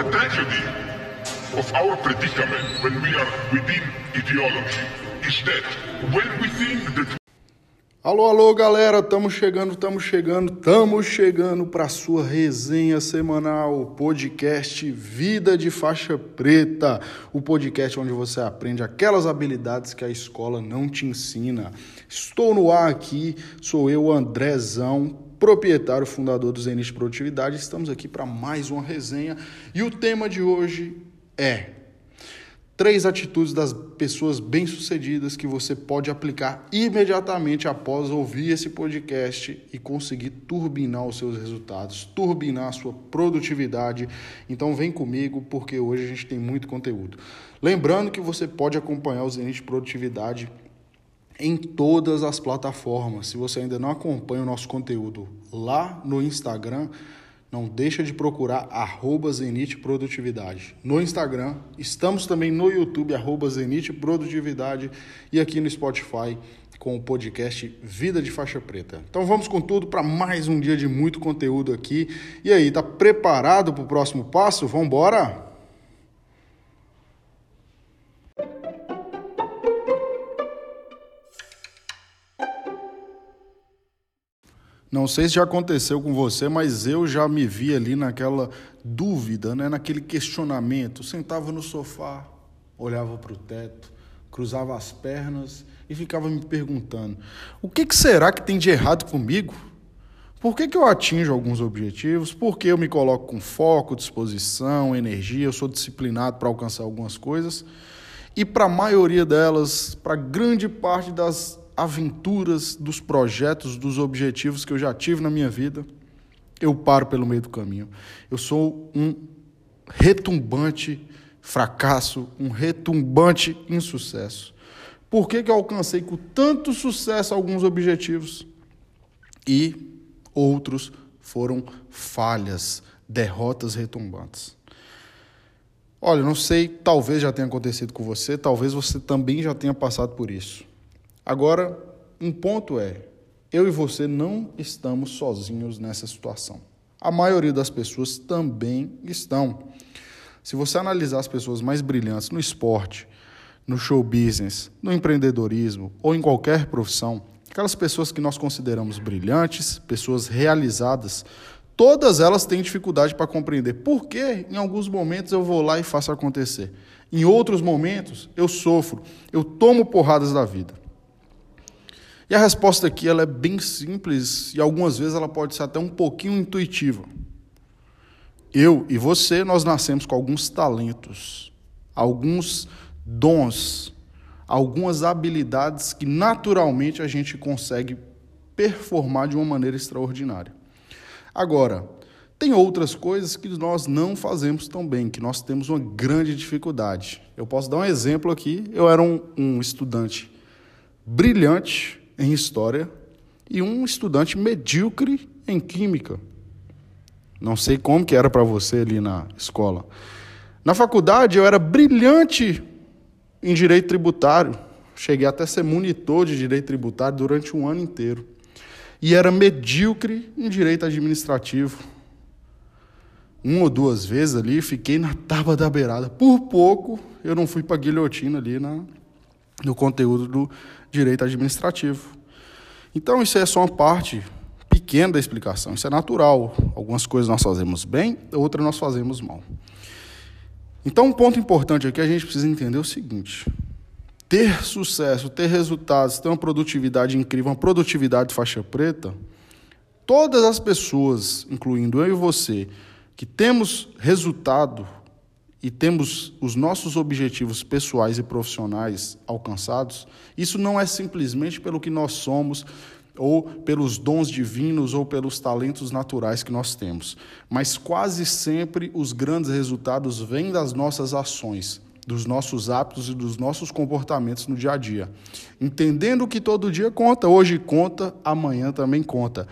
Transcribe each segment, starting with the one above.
The tragedy of our predicament when we are within ideology is that when we think that Alô, alô, galera, estamos chegando, estamos chegando, estamos chegando para sua resenha semanal, podcast Vida de Faixa Preta, o podcast onde você aprende aquelas habilidades que a escola não te ensina. Estou no ar aqui, sou eu, Andrezão, proprietário, fundador do Zenit Produtividade. Estamos aqui para mais uma resenha e o tema de hoje é Três atitudes das pessoas bem-sucedidas que você pode aplicar imediatamente após ouvir esse podcast e conseguir turbinar os seus resultados, turbinar a sua produtividade. Então vem comigo porque hoje a gente tem muito conteúdo. Lembrando que você pode acompanhar o Zenit Produtividade em todas as plataformas. Se você ainda não acompanha o nosso conteúdo lá no Instagram, não deixa de procurar arroba Zenit Produtividade. No Instagram, estamos também no YouTube, arroba Zenit Produtividade e aqui no Spotify com o podcast Vida de Faixa Preta. Então vamos com tudo para mais um dia de muito conteúdo aqui. E aí, tá preparado para o próximo passo? Vamos embora? Não sei se já aconteceu com você, mas eu já me vi ali naquela dúvida, né? naquele questionamento. Sentava no sofá, olhava para o teto, cruzava as pernas e ficava me perguntando: o que, que será que tem de errado comigo? Por que, que eu atinjo alguns objetivos? Por que eu me coloco com foco, disposição, energia? Eu sou disciplinado para alcançar algumas coisas. E para a maioria delas, para grande parte das aventuras, dos projetos, dos objetivos que eu já tive na minha vida, eu paro pelo meio do caminho. Eu sou um retumbante fracasso, um retumbante insucesso. Por que, que eu alcancei com tanto sucesso alguns objetivos e outros foram falhas, derrotas retumbantes? Olha, não sei, talvez já tenha acontecido com você, talvez você também já tenha passado por isso. Agora, um ponto é: eu e você não estamos sozinhos nessa situação. A maioria das pessoas também estão. Se você analisar as pessoas mais brilhantes no esporte, no show business, no empreendedorismo ou em qualquer profissão, aquelas pessoas que nós consideramos brilhantes, pessoas realizadas, todas elas têm dificuldade para compreender por que em alguns momentos eu vou lá e faço acontecer. Em outros momentos eu sofro, eu tomo porradas da vida. E a resposta aqui ela é bem simples e algumas vezes ela pode ser até um pouquinho intuitiva. Eu e você, nós nascemos com alguns talentos, alguns dons, algumas habilidades que naturalmente a gente consegue performar de uma maneira extraordinária. Agora, tem outras coisas que nós não fazemos tão bem, que nós temos uma grande dificuldade. Eu posso dar um exemplo aqui. Eu era um, um estudante brilhante em história e um estudante medíocre em química. Não sei como que era para você ali na escola. Na faculdade eu era brilhante em direito tributário. Cheguei até a ser monitor de direito tributário durante um ano inteiro. E era medíocre em direito administrativo. Uma ou duas vezes ali fiquei na tábua da beirada. Por pouco eu não fui para guilhotina ali na, no conteúdo do direito administrativo. Então, isso é só uma parte pequena da explicação. Isso é natural. Algumas coisas nós fazemos bem, outras nós fazemos mal. Então, um ponto importante aqui a gente precisa entender o seguinte: ter sucesso, ter resultados, ter uma produtividade incrível, uma produtividade de faixa preta, todas as pessoas, incluindo eu e você, que temos resultado e temos os nossos objetivos pessoais e profissionais alcançados, isso não é simplesmente pelo que nós somos, ou pelos dons divinos, ou pelos talentos naturais que nós temos, mas quase sempre os grandes resultados vêm das nossas ações, dos nossos hábitos e dos nossos comportamentos no dia a dia. Entendendo que todo dia conta, hoje conta, amanhã também conta.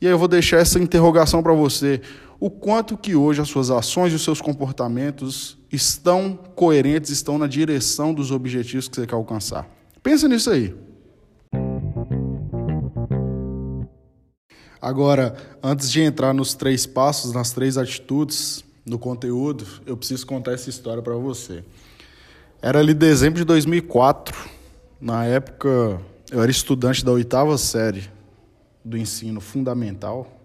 E aí eu vou deixar essa interrogação para você o quanto que hoje as suas ações e os seus comportamentos estão coerentes, estão na direção dos objetivos que você quer alcançar. Pensa nisso aí. Agora, antes de entrar nos três passos, nas três atitudes, no conteúdo, eu preciso contar essa história para você. Era ali dezembro de 2004. Na época, eu era estudante da oitava série do ensino fundamental.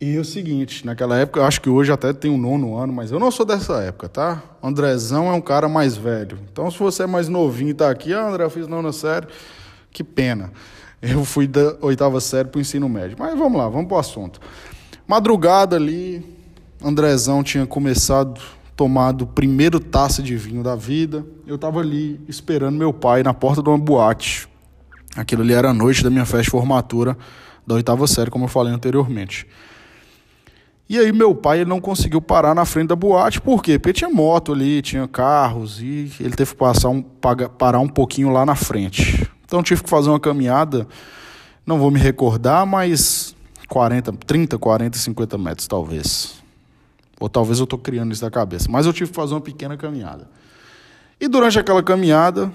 E o seguinte, naquela época, eu acho que hoje até tem um nono ano, mas eu não sou dessa época, tá? Andrezão é um cara mais velho. Então, se você é mais novinho e tá aqui, ah, André, eu fiz nono série, que pena. Eu fui da oitava série pro ensino médio. Mas vamos lá, vamos pro assunto. Madrugada ali, Andrezão tinha começado tomado o primeiro taça de vinho da vida. Eu estava ali esperando meu pai na porta de uma boate. Aquilo ali era a noite da minha festa de formatura da oitava série, como eu falei anteriormente. E aí meu pai ele não conseguiu parar na frente da boate, por quê? Porque tinha moto ali, tinha carros, e ele teve que passar um, parar um pouquinho lá na frente. Então tive que fazer uma caminhada, não vou me recordar, mas 40, 30, 40, 50 metros talvez. Ou talvez eu estou criando isso da cabeça. Mas eu tive que fazer uma pequena caminhada. E durante aquela caminhada,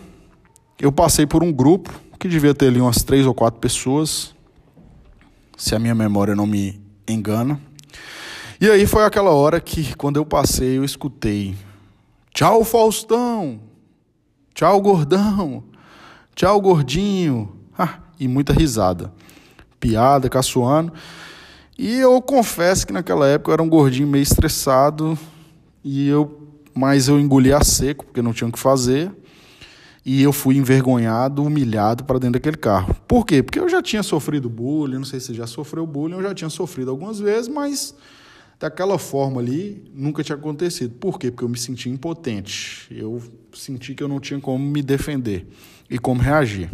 eu passei por um grupo que devia ter ali umas três ou quatro pessoas, se a minha memória não me engana. E aí foi aquela hora que, quando eu passei, eu escutei: Tchau, Faustão! Tchau, gordão! Tchau, gordinho! Ah, e muita risada. Piada, caçoando. E eu confesso que naquela época eu era um gordinho meio estressado e eu mas eu engoli a seco porque não tinha o que fazer. E eu fui envergonhado, humilhado para dentro daquele carro. Por quê? Porque eu já tinha sofrido bullying, não sei se já sofreu bullying, eu já tinha sofrido algumas vezes, mas daquela forma ali nunca tinha acontecido. Por quê? Porque eu me senti impotente. Eu senti que eu não tinha como me defender e como reagir.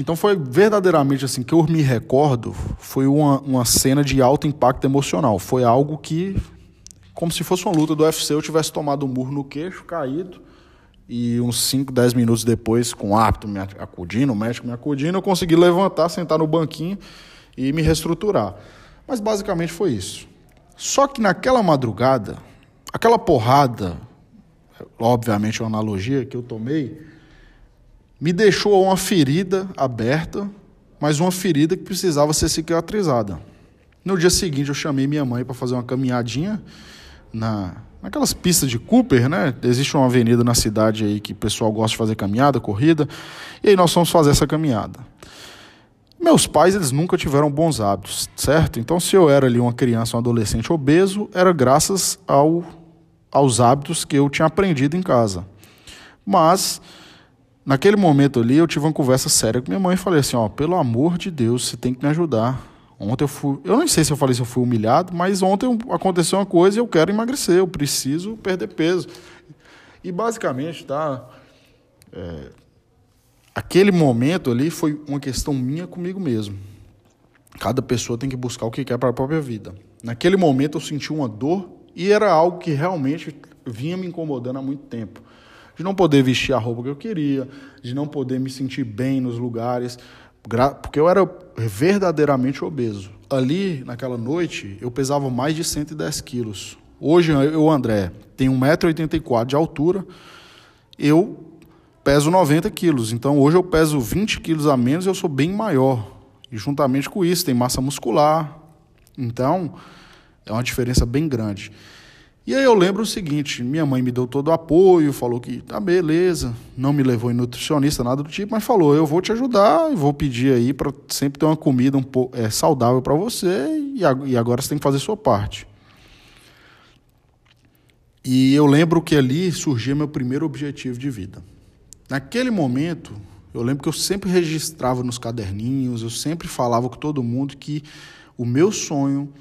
Então foi verdadeiramente assim que eu me recordo, foi uma, uma cena de alto impacto emocional. Foi algo que, como se fosse uma luta do UFC, eu tivesse tomado um murro no queixo, caído, e uns 5, 10 minutos depois, com o árbitro me acudindo, o médico me acudindo, eu consegui levantar, sentar no banquinho e me reestruturar. Mas basicamente foi isso. Só que naquela madrugada, aquela porrada, obviamente é uma analogia que eu tomei, me deixou uma ferida aberta, mas uma ferida que precisava ser cicatrizada. No dia seguinte, eu chamei minha mãe para fazer uma caminhadinha na, naquelas pistas de Cooper, né? Existe uma avenida na cidade aí que o pessoal gosta de fazer caminhada, corrida, e aí nós fomos fazer essa caminhada. Meus pais, eles nunca tiveram bons hábitos, certo? Então, se eu era ali uma criança, um adolescente obeso, era graças ao, aos hábitos que eu tinha aprendido em casa. Mas Naquele momento ali, eu tive uma conversa séria com minha mãe e falei assim: ó, pelo amor de Deus, você tem que me ajudar. Ontem eu fui. Eu não sei se eu falei se eu fui humilhado, mas ontem aconteceu uma coisa e eu quero emagrecer, eu preciso perder peso. E basicamente, tá? É, aquele momento ali foi uma questão minha comigo mesmo. Cada pessoa tem que buscar o que quer para a própria vida. Naquele momento eu senti uma dor e era algo que realmente vinha me incomodando há muito tempo de não poder vestir a roupa que eu queria, de não poder me sentir bem nos lugares, porque eu era verdadeiramente obeso. Ali, naquela noite, eu pesava mais de 110 quilos. Hoje, eu, André, tenho 1,84m de altura, eu peso 90 quilos. Então, hoje eu peso 20 quilos a menos e eu sou bem maior. E juntamente com isso, tem massa muscular. Então, é uma diferença bem grande. E aí eu lembro o seguinte, minha mãe me deu todo o apoio, falou que tá beleza, não me levou em nutricionista, nada do tipo, mas falou, eu vou te ajudar, vou pedir aí para sempre ter uma comida um pouco é, saudável para você e, e agora você tem que fazer sua parte. E eu lembro que ali surgia meu primeiro objetivo de vida. Naquele momento, eu lembro que eu sempre registrava nos caderninhos, eu sempre falava com todo mundo que o meu sonho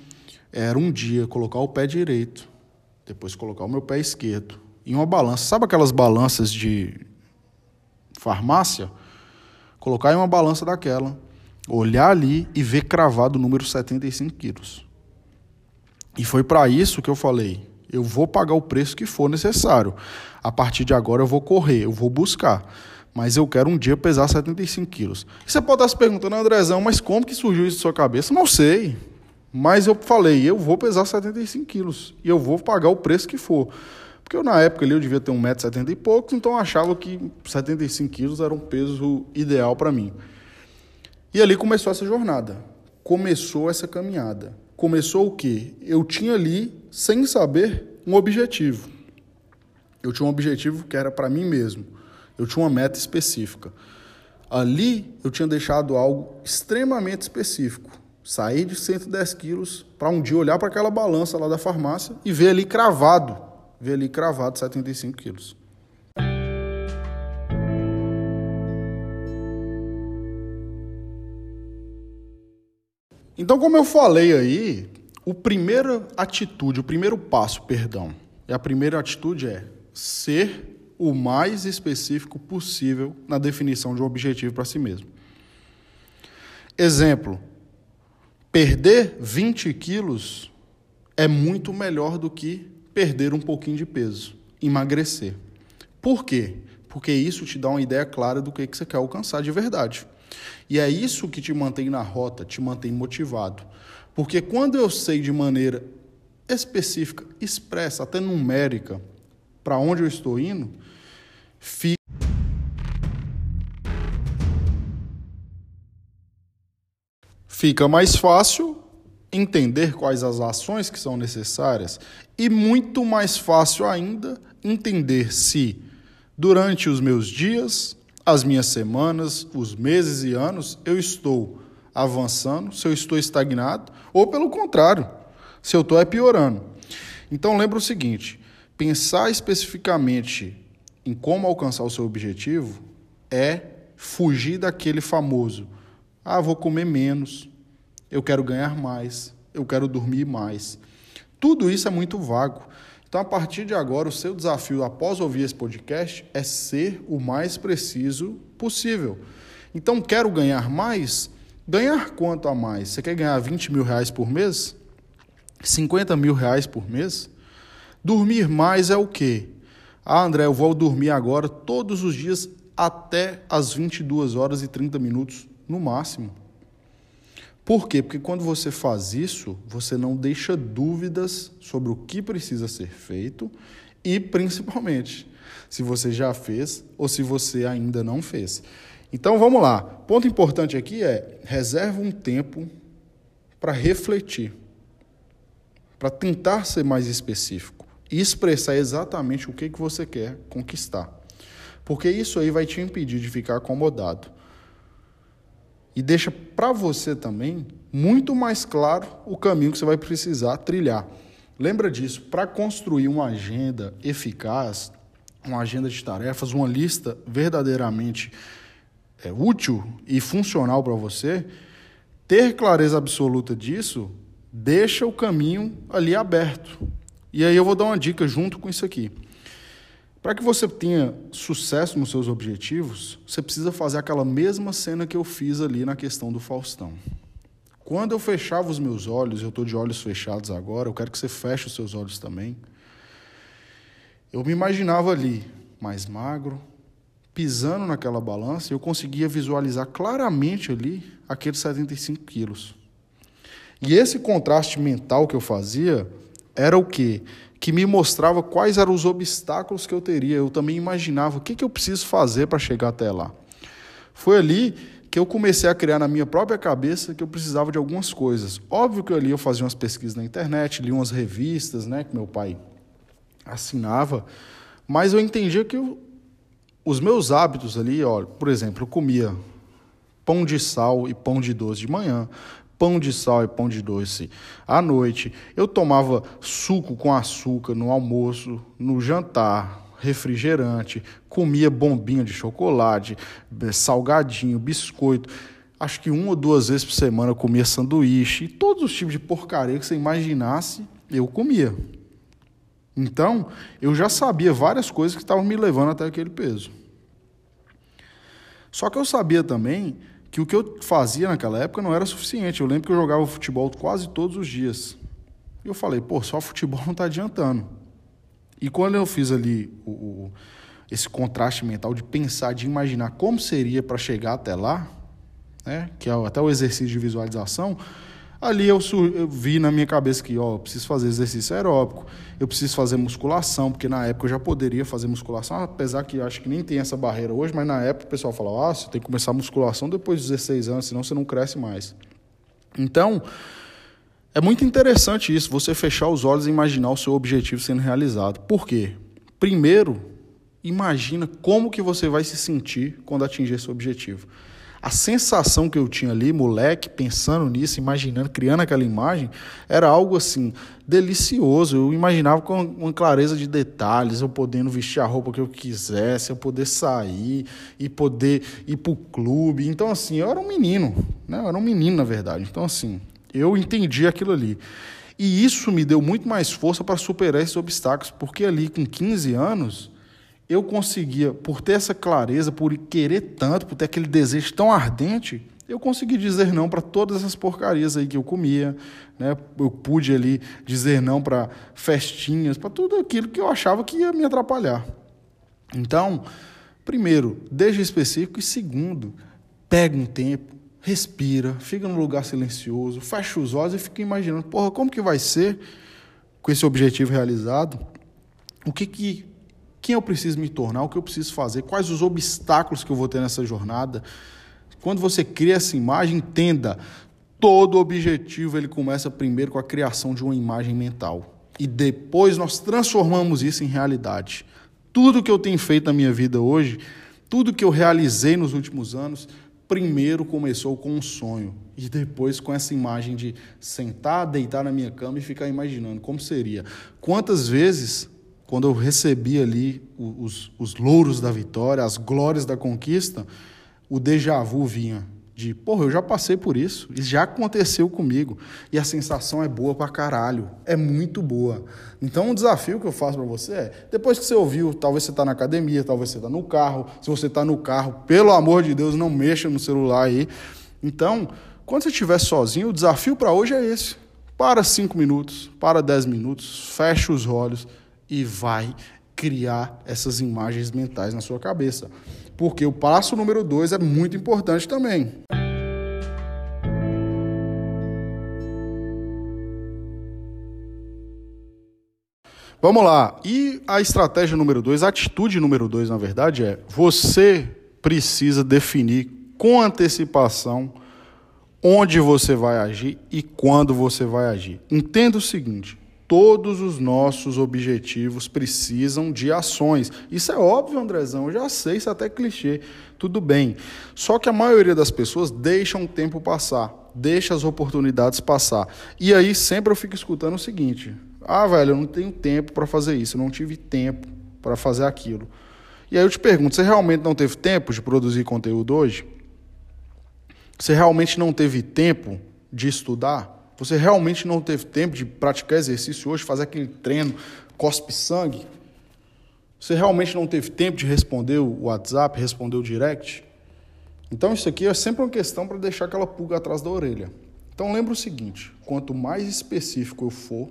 era um dia colocar o pé direito depois colocar o meu pé esquerdo em uma balança. Sabe aquelas balanças de farmácia? Colocar em uma balança daquela, olhar ali e ver cravado o número 75 quilos. E foi para isso que eu falei: eu vou pagar o preço que for necessário. A partir de agora eu vou correr, eu vou buscar. Mas eu quero um dia pesar 75 quilos. E você pode estar se perguntando, Andrezão, mas como que surgiu isso na sua cabeça? Não sei. Mas eu falei, eu vou pesar 75 quilos e eu vou pagar o preço que for. Porque eu, na época ali eu devia ter 1,70m e poucos, então eu achava que 75 quilos era um peso ideal para mim. E ali começou essa jornada, começou essa caminhada. Começou o quê? Eu tinha ali, sem saber, um objetivo. Eu tinha um objetivo que era para mim mesmo. Eu tinha uma meta específica. Ali eu tinha deixado algo extremamente específico. Sair de 110 quilos para um dia olhar para aquela balança lá da farmácia e ver ali cravado, ver ali cravado 75 quilos. Então, como eu falei aí, o primeira atitude, o primeiro passo, perdão, e a primeira atitude é ser o mais específico possível na definição de um objetivo para si mesmo. Exemplo: perder 20 quilos é muito melhor do que perder um pouquinho de peso, emagrecer. Por quê? Porque isso te dá uma ideia clara do que você quer alcançar de verdade. E é isso que te mantém na rota, te mantém motivado. Porque quando eu sei de maneira específica, expressa, até numérica, para onde eu estou indo, fica. Fica mais fácil entender quais as ações que são necessárias e muito mais fácil ainda entender se durante os meus dias, as minhas semanas, os meses e anos, eu estou avançando, se eu estou estagnado, ou pelo contrário, se eu estou é piorando. Então lembra o seguinte: pensar especificamente em como alcançar o seu objetivo é fugir daquele famoso, ah, vou comer menos, eu quero ganhar mais, eu quero dormir mais. Tudo isso é muito vago. Então, a partir de agora, o seu desafio após ouvir esse podcast é ser o mais preciso possível. Então, quero ganhar mais? Ganhar quanto a mais? Você quer ganhar 20 mil reais por mês? 50 mil reais por mês? Dormir mais é o quê? Ah, André, eu vou dormir agora todos os dias até as 22 horas e 30 minutos no máximo. Por quê? Porque quando você faz isso, você não deixa dúvidas sobre o que precisa ser feito e, principalmente, se você já fez ou se você ainda não fez. Então vamos lá. Ponto importante aqui é reserva um tempo para refletir, para tentar ser mais específico e expressar exatamente o que, que você quer conquistar. Porque isso aí vai te impedir de ficar acomodado e deixa para você também muito mais claro o caminho que você vai precisar trilhar. Lembra disso, para construir uma agenda eficaz, uma agenda de tarefas, uma lista verdadeiramente é, útil e funcional para você, ter clareza absoluta disso deixa o caminho ali aberto. E aí eu vou dar uma dica junto com isso aqui. Para que você tenha sucesso nos seus objetivos, você precisa fazer aquela mesma cena que eu fiz ali na questão do Faustão. Quando eu fechava os meus olhos, eu estou de olhos fechados agora, eu quero que você feche os seus olhos também. Eu me imaginava ali, mais magro, pisando naquela balança, eu conseguia visualizar claramente ali aqueles 75 quilos. E esse contraste mental que eu fazia era o quê? que me mostrava quais eram os obstáculos que eu teria. Eu também imaginava o que, que eu preciso fazer para chegar até lá. Foi ali que eu comecei a criar na minha própria cabeça que eu precisava de algumas coisas. Óbvio que ali eu fazia umas pesquisas na internet, li umas revistas, né, que meu pai assinava, mas eu entendia que eu, os meus hábitos ali, ó, por exemplo, eu comia pão de sal e pão de doce de manhã, pão de sal e pão de doce à noite. Eu tomava suco com açúcar no almoço, no jantar, refrigerante, comia bombinha de chocolate, salgadinho, biscoito. Acho que uma ou duas vezes por semana eu comia sanduíche, e todos os tipos de porcaria que você imaginasse, eu comia. Então, eu já sabia várias coisas que estavam me levando até aquele peso. Só que eu sabia também que o que eu fazia naquela época não era suficiente. Eu lembro que eu jogava futebol quase todos os dias. E eu falei, pô, só futebol não está adiantando. E quando eu fiz ali o, o, esse contraste mental de pensar, de imaginar como seria para chegar até lá, né, que é até o exercício de visualização, Ali eu, eu, vi na minha cabeça que, ó, eu preciso fazer exercício aeróbico, eu preciso fazer musculação, porque na época eu já poderia fazer musculação, apesar que acho que nem tem essa barreira hoje, mas na época o pessoal falava, ah, você tem que começar a musculação depois dos 16 anos, senão você não cresce mais. Então, É muito interessante isso, você fechar os olhos e imaginar o seu objetivo sendo realizado. Por quê? Primeiro, imagina como que você vai se sentir quando atingir esse objetivo. A sensação que eu tinha ali, moleque, pensando nisso, imaginando, criando aquela imagem, era algo assim delicioso. Eu imaginava com uma clareza de detalhes, eu podendo vestir a roupa que eu quisesse, eu poder sair e poder ir para o clube. Então, assim, eu era um menino, né? Eu era um menino, na verdade. Então, assim, eu entendi aquilo ali. E isso me deu muito mais força para superar esses obstáculos, porque ali com 15 anos eu conseguia, por ter essa clareza, por querer tanto, por ter aquele desejo tão ardente, eu consegui dizer não para todas essas porcarias aí que eu comia, né? Eu pude ali dizer não para festinhas, para tudo aquilo que eu achava que ia me atrapalhar. Então, primeiro, desde específico e segundo, pega um tempo, respira, fica num lugar silencioso, fecha os olhos e fica imaginando, porra, como que vai ser com esse objetivo realizado? O que que quem eu preciso me tornar, o que eu preciso fazer, quais os obstáculos que eu vou ter nessa jornada. Quando você cria essa imagem, entenda, todo objetivo ele começa primeiro com a criação de uma imagem mental e depois nós transformamos isso em realidade. Tudo que eu tenho feito na minha vida hoje, tudo que eu realizei nos últimos anos, primeiro começou com um sonho e depois com essa imagem de sentar, deitar na minha cama e ficar imaginando como seria. Quantas vezes quando eu recebi ali os, os louros da vitória, as glórias da conquista, o déjà vu vinha de, porra, eu já passei por isso, isso já aconteceu comigo. E a sensação é boa pra caralho, é muito boa. Então, o desafio que eu faço para você é, depois que você ouviu, talvez você está na academia, talvez você está no carro, se você está no carro, pelo amor de Deus, não mexa no celular aí. Então, quando você estiver sozinho, o desafio para hoje é esse. Para cinco minutos, para dez minutos, fecha os olhos e vai criar essas imagens mentais na sua cabeça. Porque o passo número dois é muito importante também. Vamos lá. E a estratégia número dois, a atitude número dois, na verdade, é você precisa definir com antecipação onde você vai agir e quando você vai agir. Entenda o seguinte: todos os nossos objetivos precisam de ações. Isso é óbvio, Andrezão, eu já sei, isso é até clichê. Tudo bem. Só que a maioria das pessoas deixa o tempo passar, deixa as oportunidades passar. E aí sempre eu fico escutando o seguinte: "Ah, velho, eu não tenho tempo para fazer isso, eu não tive tempo para fazer aquilo". E aí eu te pergunto, você realmente não teve tempo de produzir conteúdo hoje? Você realmente não teve tempo de estudar? Você realmente não teve tempo de praticar exercício hoje, fazer aquele treino, cospe sangue? Você realmente não teve tempo de responder o WhatsApp, responder o direct? Então isso aqui é sempre uma questão para deixar aquela pulga atrás da orelha. Então lembra o seguinte, quanto mais específico eu for,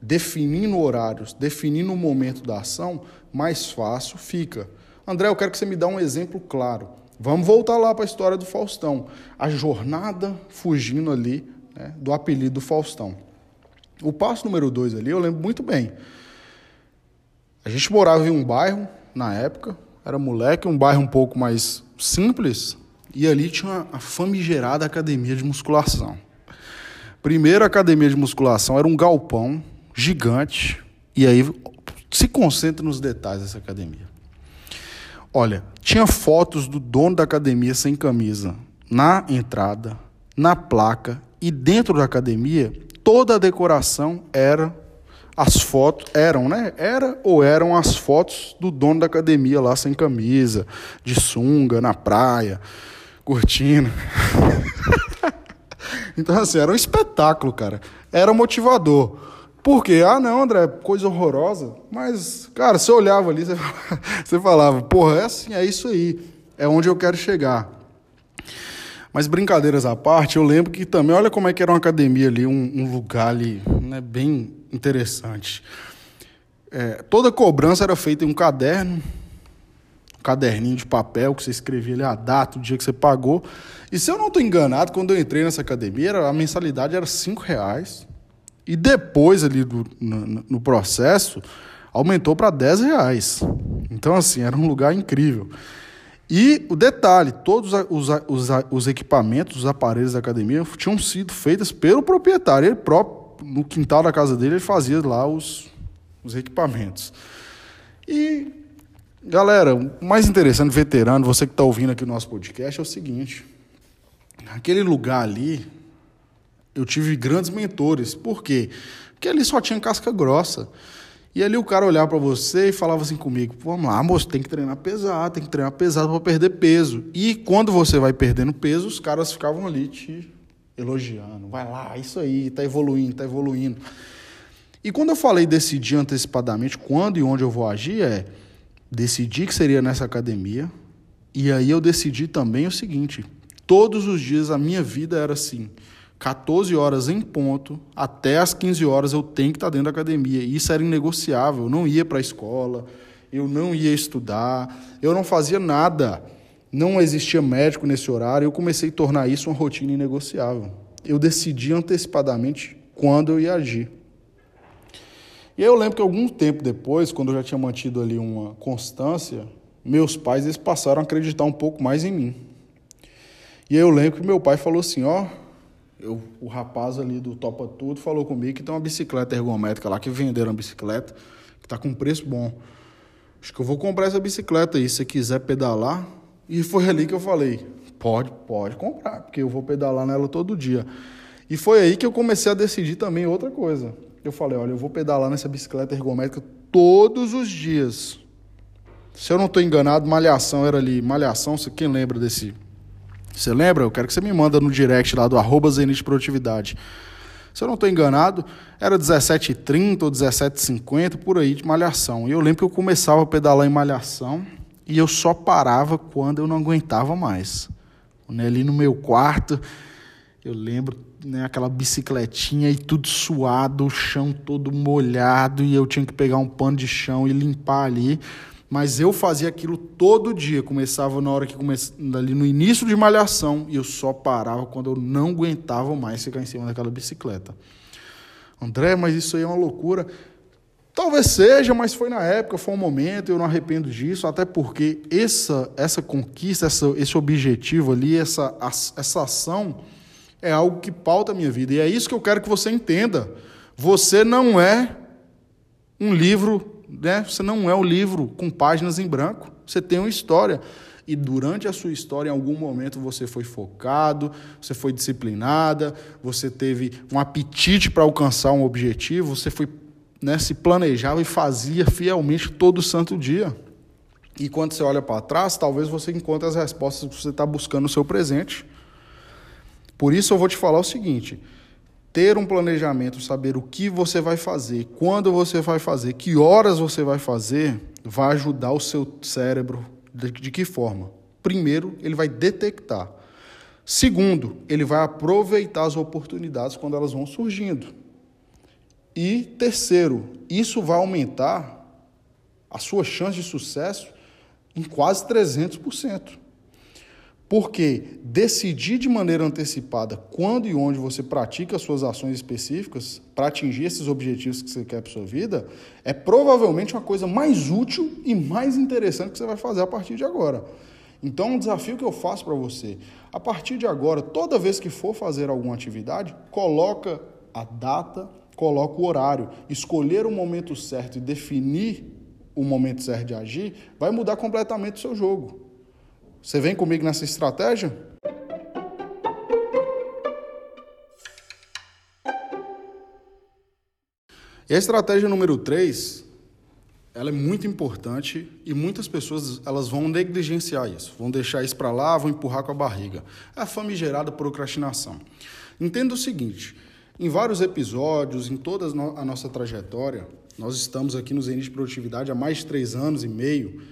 definindo horários, definindo o momento da ação, mais fácil fica. André, eu quero que você me dê um exemplo claro. Vamos voltar lá para a história do Faustão. A jornada fugindo ali né, do apelido Faustão. O passo número dois ali, eu lembro muito bem. A gente morava em um bairro, na época, era moleque, um bairro um pouco mais simples, e ali tinha a famigerada academia de musculação. Primeira academia de musculação era um galpão gigante, e aí se concentra nos detalhes dessa academia. Olha, tinha fotos do dono da academia sem camisa na entrada, na placa e dentro da academia, toda a decoração era as fotos, eram, né? Era ou eram as fotos do dono da academia lá sem camisa, de sunga, na praia, curtindo. então, assim, era um espetáculo, cara. Era motivador. Por quê? Ah, não, André, coisa horrorosa. Mas, cara, você olhava ali, você falava, porra, é assim, é isso aí. É onde eu quero chegar. Mas brincadeiras à parte, eu lembro que também, olha como é que era uma academia ali, um, um lugar ali, né, bem interessante. É, toda cobrança era feita em um caderno, um caderninho de papel que você escrevia ali a data, o dia que você pagou. E se eu não estou enganado, quando eu entrei nessa academia, a mensalidade era cinco reais. E depois ali do, no, no processo, aumentou para 10 reais. Então, assim, era um lugar incrível. E o detalhe, todos os, os, os equipamentos, os aparelhos da academia tinham sido feitos pelo proprietário. Ele próprio, no quintal da casa dele, ele fazia lá os, os equipamentos. E, galera, o mais interessante, veterano, você que está ouvindo aqui o nosso podcast, é o seguinte. Naquele lugar ali, eu tive grandes mentores. Por quê? Porque ali só tinha casca grossa. E ali o cara olhava para você e falava assim comigo: vamos lá, moço, tem que treinar pesado, tem que treinar pesado para perder peso. E quando você vai perdendo peso, os caras ficavam ali te elogiando: vai lá, isso aí, tá evoluindo, tá evoluindo. E quando eu falei decidir antecipadamente quando e onde eu vou agir, é decidi que seria nessa academia. E aí eu decidi também o seguinte: todos os dias a minha vida era assim. 14 horas em ponto, até as 15 horas eu tenho que estar dentro da academia. Isso era inegociável. Eu não ia para a escola, eu não ia estudar, eu não fazia nada. Não existia médico nesse horário. Eu comecei a tornar isso uma rotina inegociável. Eu decidi antecipadamente quando eu ia agir. E eu lembro que algum tempo depois, quando eu já tinha mantido ali uma constância, meus pais eles passaram a acreditar um pouco mais em mim. E aí eu lembro que meu pai falou assim, ó, oh, eu, o rapaz ali do Topa Tudo falou comigo que tem uma bicicleta ergométrica lá, que venderam bicicleta, que está com preço bom. Acho que eu vou comprar essa bicicleta aí, se você quiser pedalar. E foi ali que eu falei, pode, pode comprar, porque eu vou pedalar nela todo dia. E foi aí que eu comecei a decidir também outra coisa. Eu falei, olha, eu vou pedalar nessa bicicleta ergométrica todos os dias. Se eu não estou enganado, Malhação era ali. Malhação, quem lembra desse você lembra? Eu quero que você me manda no direct lá do arroba Zenit Produtividade. Se eu não estou enganado, era 17h30 ou 17h50, por aí, de malhação. E eu lembro que eu começava a pedalar em malhação e eu só parava quando eu não aguentava mais. Ali no meu quarto, eu lembro né, aquela bicicletinha e tudo suado, o chão todo molhado, e eu tinha que pegar um pano de chão e limpar ali. Mas eu fazia aquilo todo dia. Começava na hora que começava ali no início de malhação e eu só parava quando eu não aguentava mais ficar em cima daquela bicicleta. André, mas isso aí é uma loucura. Talvez seja, mas foi na época, foi um momento, eu não arrependo disso, até porque essa, essa conquista, essa, esse objetivo ali, essa, essa ação, é algo que pauta a minha vida. E é isso que eu quero que você entenda. Você não é um livro né? Você não é um livro com páginas em branco. Você tem uma história. E durante a sua história, em algum momento, você foi focado, você foi disciplinada, você teve um apetite para alcançar um objetivo, você foi, né, se planejava e fazia fielmente todo santo dia. E quando você olha para trás, talvez você encontre as respostas que você está buscando no seu presente. Por isso eu vou te falar o seguinte: ter um planejamento, saber o que você vai fazer, quando você vai fazer, que horas você vai fazer, vai ajudar o seu cérebro de, de que forma? Primeiro, ele vai detectar. Segundo, ele vai aproveitar as oportunidades quando elas vão surgindo. E terceiro, isso vai aumentar a sua chance de sucesso em quase 300%. Porque decidir de maneira antecipada quando e onde você pratica suas ações específicas para atingir esses objetivos que você quer para sua vida é provavelmente uma coisa mais útil e mais interessante que você vai fazer a partir de agora. Então, um desafio que eu faço para você, a partir de agora, toda vez que for fazer alguma atividade, coloca a data, coloca o horário, escolher o momento certo e definir o momento certo de agir, vai mudar completamente o seu jogo. Você vem comigo nessa estratégia? E a estratégia número 3, ela é muito importante e muitas pessoas elas vão negligenciar isso, vão deixar isso para lá, vão empurrar com a barriga. É a famigerada procrastinação. Entenda o seguinte, em vários episódios, em toda a nossa trajetória, nós estamos aqui no Zenit de Produtividade há mais de três anos e meio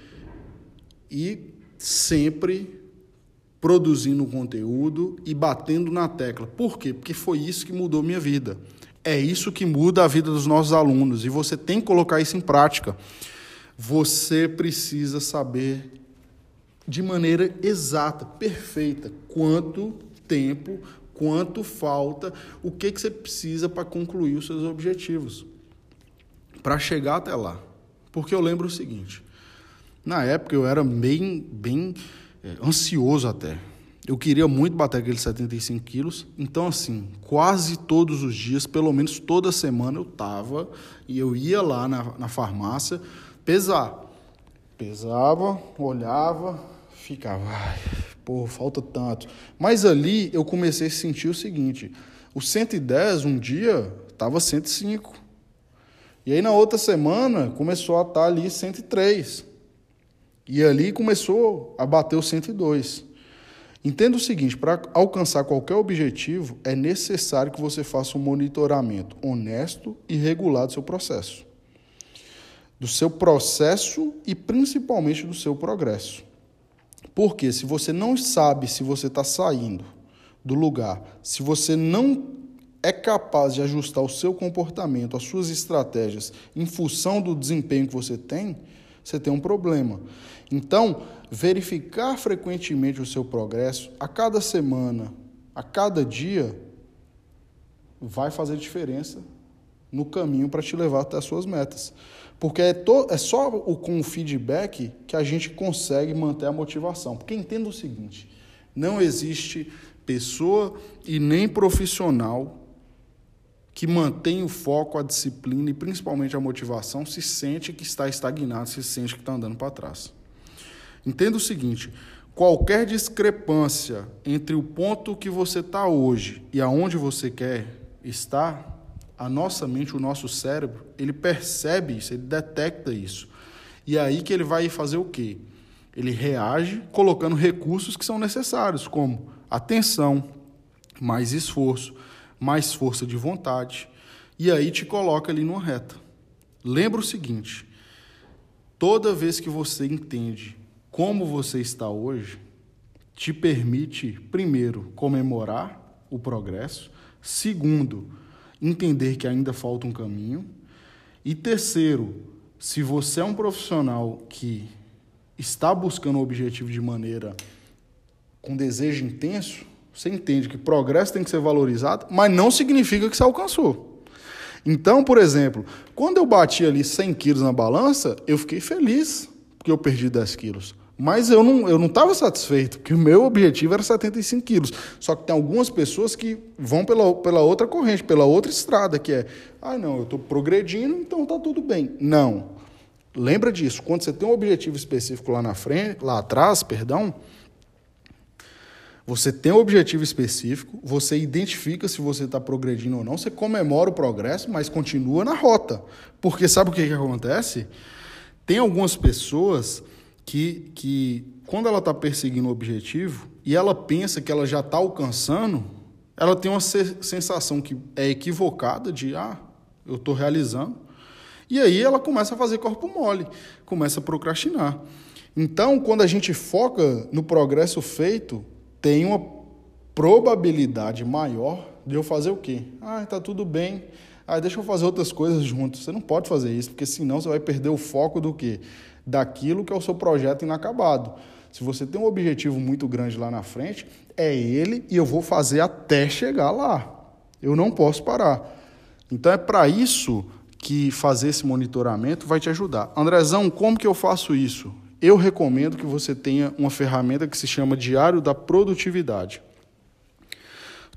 e sempre produzindo conteúdo e batendo na tecla. Por quê? Porque foi isso que mudou minha vida. É isso que muda a vida dos nossos alunos e você tem que colocar isso em prática. Você precisa saber de maneira exata, perfeita, quanto tempo, quanto falta, o que, que você precisa para concluir os seus objetivos, para chegar até lá. Porque eu lembro o seguinte: na época eu era bem, bem é, ansioso até. Eu queria muito bater aqueles 75 quilos. Então, assim, quase todos os dias, pelo menos toda semana, eu tava e eu ia lá na, na farmácia pesar. Pesava, olhava, ficava, ai, pô, falta tanto. Mas ali eu comecei a sentir o seguinte: o 110 um dia estava 105. E aí na outra semana começou a estar tá ali 103. E ali começou a bater o 102. Entenda o seguinte: para alcançar qualquer objetivo, é necessário que você faça um monitoramento honesto e regular do seu processo. Do seu processo e principalmente do seu progresso. Porque se você não sabe se você está saindo do lugar, se você não é capaz de ajustar o seu comportamento, as suas estratégias em função do desempenho que você tem, você tem um problema. Então, verificar frequentemente o seu progresso a cada semana, a cada dia, vai fazer diferença no caminho para te levar até as suas metas. Porque é, to, é só o, com o feedback que a gente consegue manter a motivação. Porque entenda o seguinte: não existe pessoa e nem profissional que mantém o foco, a disciplina e principalmente a motivação se sente que está estagnado, se sente que está andando para trás. Entenda o seguinte: qualquer discrepância entre o ponto que você está hoje e aonde você quer estar, a nossa mente, o nosso cérebro, ele percebe isso, ele detecta isso. E é aí que ele vai fazer o quê? Ele reage colocando recursos que são necessários, como atenção, mais esforço, mais força de vontade, e aí te coloca ali numa reta. Lembra o seguinte: toda vez que você entende como você está hoje te permite, primeiro, comemorar o progresso, segundo, entender que ainda falta um caminho, e terceiro, se você é um profissional que está buscando o objetivo de maneira com desejo intenso, você entende que progresso tem que ser valorizado, mas não significa que você alcançou. Então, por exemplo, quando eu bati ali 100 quilos na balança, eu fiquei feliz porque eu perdi 10 quilos. Mas eu não eu não estava satisfeito, porque o meu objetivo era 75 quilos. Só que tem algumas pessoas que vão pela, pela outra corrente, pela outra estrada, que é, ah, não, eu estou progredindo, então está tudo bem. Não. Lembra disso, quando você tem um objetivo específico lá na frente, lá atrás, perdão, você tem um objetivo específico, você identifica se você está progredindo ou não, você comemora o progresso, mas continua na rota. Porque sabe o que, que acontece? Tem algumas pessoas que, que quando ela está perseguindo o objetivo e ela pensa que ela já está alcançando, ela tem uma sensação que é equivocada de, ah, eu estou realizando. E aí ela começa a fazer corpo mole, começa a procrastinar. Então, quando a gente foca no progresso feito, tem uma probabilidade maior de eu fazer o quê? Ah, está tudo bem. Ah, deixa eu fazer outras coisas juntos. Você não pode fazer isso, porque senão você vai perder o foco do quê? daquilo que é o seu projeto inacabado. Se você tem um objetivo muito grande lá na frente, é ele e eu vou fazer até chegar lá. Eu não posso parar. Então é para isso que fazer esse monitoramento vai te ajudar. Andrezão, como que eu faço isso? Eu recomendo que você tenha uma ferramenta que se chama Diário da Produtividade.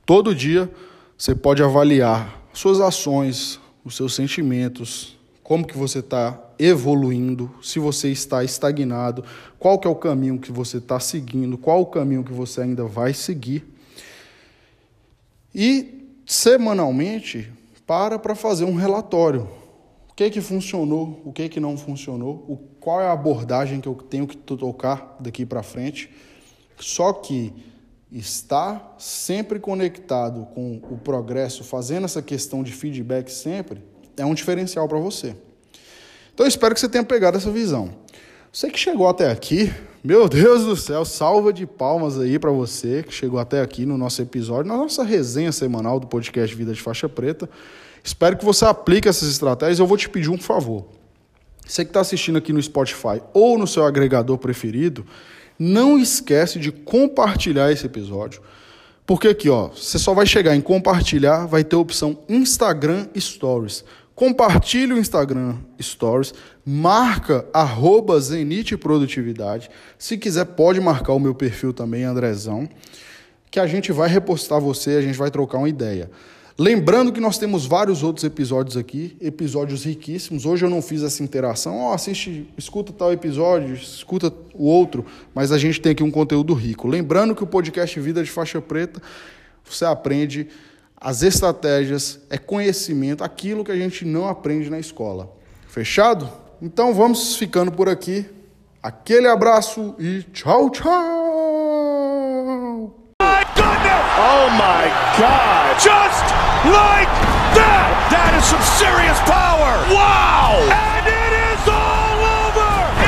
Todo dia você pode avaliar suas ações, os seus sentimentos, como que você está evoluindo, se você está estagnado, qual que é o caminho que você está seguindo, qual o caminho que você ainda vai seguir. E semanalmente para para fazer um relatório. Que que funcionou, o que que não funcionou, o, qual é a abordagem que eu tenho que tocar daqui para frente. Só que estar sempre conectado com o progresso, fazendo essa questão de feedback sempre, é um diferencial para você. Então espero que você tenha pegado essa visão. Você que chegou até aqui, meu Deus do céu, salva de palmas aí para você que chegou até aqui no nosso episódio, na nossa resenha semanal do podcast Vida de Faixa Preta. Espero que você aplique essas estratégias. Eu vou te pedir um favor. Você que está assistindo aqui no Spotify ou no seu agregador preferido, não esquece de compartilhar esse episódio. Porque aqui, ó, você só vai chegar em compartilhar, vai ter a opção Instagram Stories. Compartilhe o Instagram Stories, marca arroba Produtividade. Se quiser, pode marcar o meu perfil também, Andrezão, que a gente vai repostar você, a gente vai trocar uma ideia. Lembrando que nós temos vários outros episódios aqui, episódios riquíssimos. Hoje eu não fiz essa interação, ó, oh, assiste, escuta tal episódio, escuta o outro, mas a gente tem aqui um conteúdo rico. Lembrando que o podcast Vida de Faixa Preta, você aprende as estratégias, é conhecimento, aquilo que a gente não aprende na escola. Fechado? Então vamos ficando por aqui. Aquele abraço e tchau, tchau! Oh my God! Like that! That is some serious power! Wow!